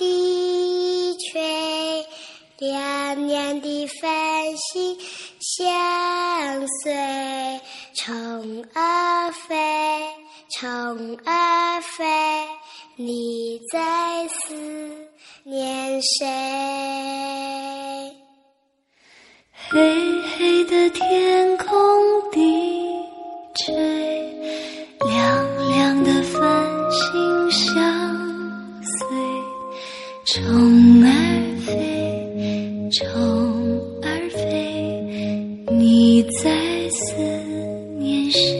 低垂亮亮的繁星相随虫儿飞虫儿飞你在思念谁？黑黑的天空低垂虫儿飞虫儿飞你在思念谁？